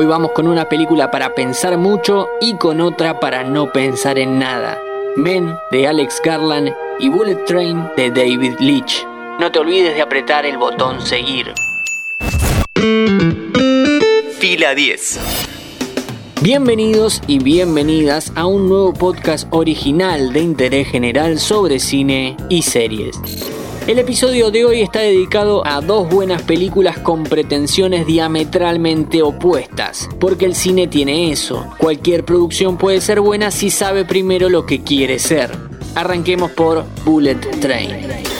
Hoy vamos con una película para pensar mucho y con otra para no pensar en nada. Men de Alex Garland y Bullet Train de David Leitch. No te olvides de apretar el botón seguir. Fila 10. Bienvenidos y bienvenidas a un nuevo podcast original de interés general sobre cine y series. El episodio de hoy está dedicado a dos buenas películas con pretensiones diametralmente opuestas, porque el cine tiene eso. Cualquier producción puede ser buena si sabe primero lo que quiere ser. Arranquemos por Bullet Train.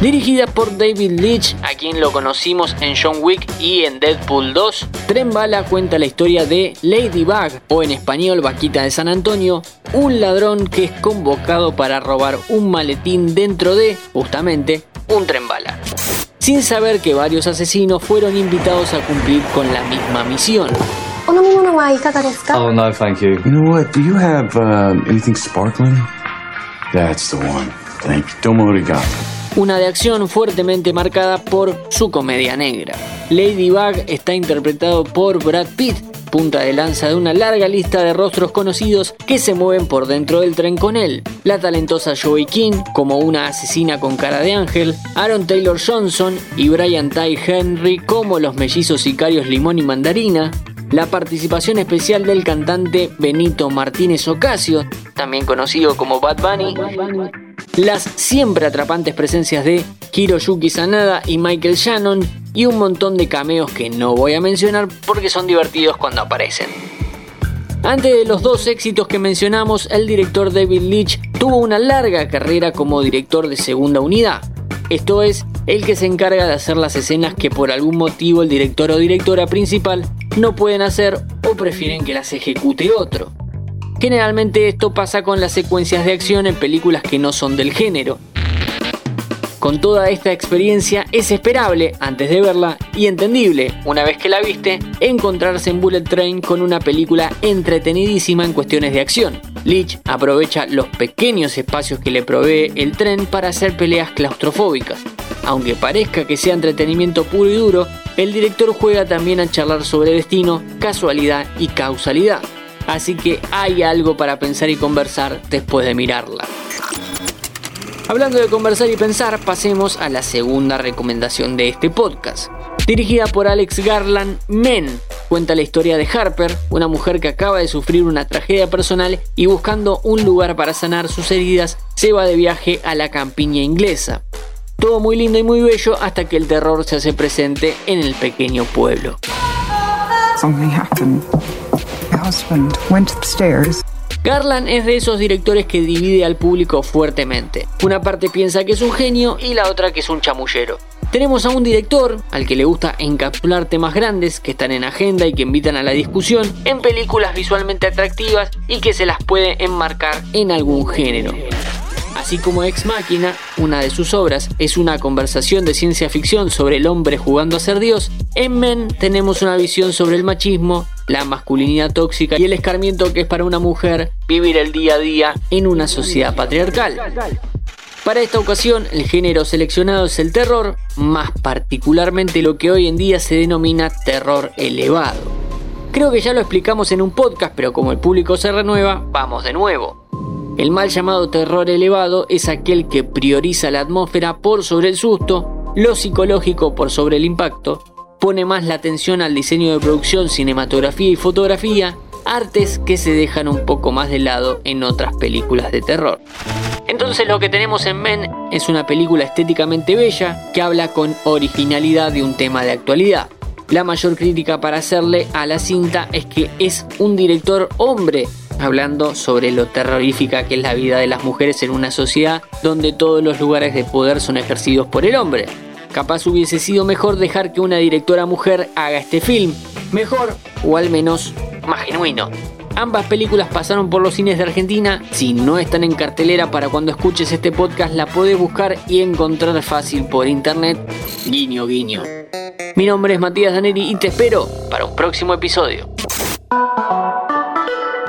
Dirigida por David Leitch, a quien lo conocimos en John Wick y en Deadpool 2, Tren Bala cuenta la historia de Ladybug, o en español Vaquita de San Antonio, un ladrón que es convocado para robar un maletín dentro de, justamente, un tren bala. Sin saber que varios asesinos fueron invitados a cumplir con la misma misión. Oh no, thank you. You know what? Do you have uh, anything sparkling? That's the one. Thank you. Domo arigato. Una de acción fuertemente marcada por su comedia negra. Ladybug está interpretado por Brad Pitt, punta de lanza de una larga lista de rostros conocidos que se mueven por dentro del tren con él. La talentosa Joey King, como una asesina con cara de ángel, Aaron Taylor Johnson y Brian Ty Henry como los mellizos sicarios Limón y Mandarina, la participación especial del cantante Benito Martínez Ocasio, también conocido como Bad Bunny, las siempre atrapantes presencias de Hiroyuki Sanada y Michael Shannon y un montón de cameos que no voy a mencionar porque son divertidos cuando aparecen. Antes de los dos éxitos que mencionamos, el director David Leitch tuvo una larga carrera como director de segunda unidad. Esto es, el que se encarga de hacer las escenas que por algún motivo el director o directora principal no pueden hacer o prefieren que las ejecute otro. Generalmente esto pasa con las secuencias de acción en películas que no son del género. Con toda esta experiencia es esperable, antes de verla, y entendible, una vez que la viste, encontrarse en Bullet Train con una película entretenidísima en cuestiones de acción. Leach aprovecha los pequeños espacios que le provee el tren para hacer peleas claustrofóbicas. Aunque parezca que sea entretenimiento puro y duro, el director juega también a charlar sobre destino, casualidad y causalidad así que hay algo para pensar y conversar después de mirarla. Hablando de conversar y pensar, pasemos a la segunda recomendación de este podcast. Dirigida por Alex Garland, Men cuenta la historia de Harper, una mujer que acaba de sufrir una tragedia personal y buscando un lugar para sanar sus heridas, se va de viaje a la campiña inglesa. Todo muy lindo y muy bello hasta que el terror se hace presente en el pequeño pueblo. Garland es de esos directores que divide al público fuertemente. Una parte piensa que es un genio y la otra que es un chamullero. Tenemos a un director al que le gusta encapsular temas grandes que están en agenda y que invitan a la discusión en películas visualmente atractivas y que se las puede enmarcar en algún género. Así como Ex Máquina, una de sus obras es una conversación de ciencia ficción sobre el hombre jugando a ser Dios, en Men tenemos una visión sobre el machismo, la masculinidad tóxica y el escarmiento que es para una mujer vivir el día a día en una sociedad patriarcal. Para esta ocasión, el género seleccionado es el terror, más particularmente lo que hoy en día se denomina terror elevado. Creo que ya lo explicamos en un podcast, pero como el público se renueva, vamos de nuevo. El mal llamado terror elevado es aquel que prioriza la atmósfera por sobre el susto, lo psicológico por sobre el impacto, pone más la atención al diseño de producción, cinematografía y fotografía, artes que se dejan un poco más de lado en otras películas de terror. Entonces lo que tenemos en Men es una película estéticamente bella que habla con originalidad de un tema de actualidad. La mayor crítica para hacerle a la cinta es que es un director hombre hablando sobre lo terrorífica que es la vida de las mujeres en una sociedad donde todos los lugares de poder son ejercidos por el hombre. Capaz hubiese sido mejor dejar que una directora mujer haga este film. Mejor, o al menos más genuino. Ambas películas pasaron por los cines de Argentina. Si no están en cartelera para cuando escuches este podcast, la podés buscar y encontrar fácil por internet. Guiño, guiño. Mi nombre es Matías Daneri y te espero para un próximo episodio.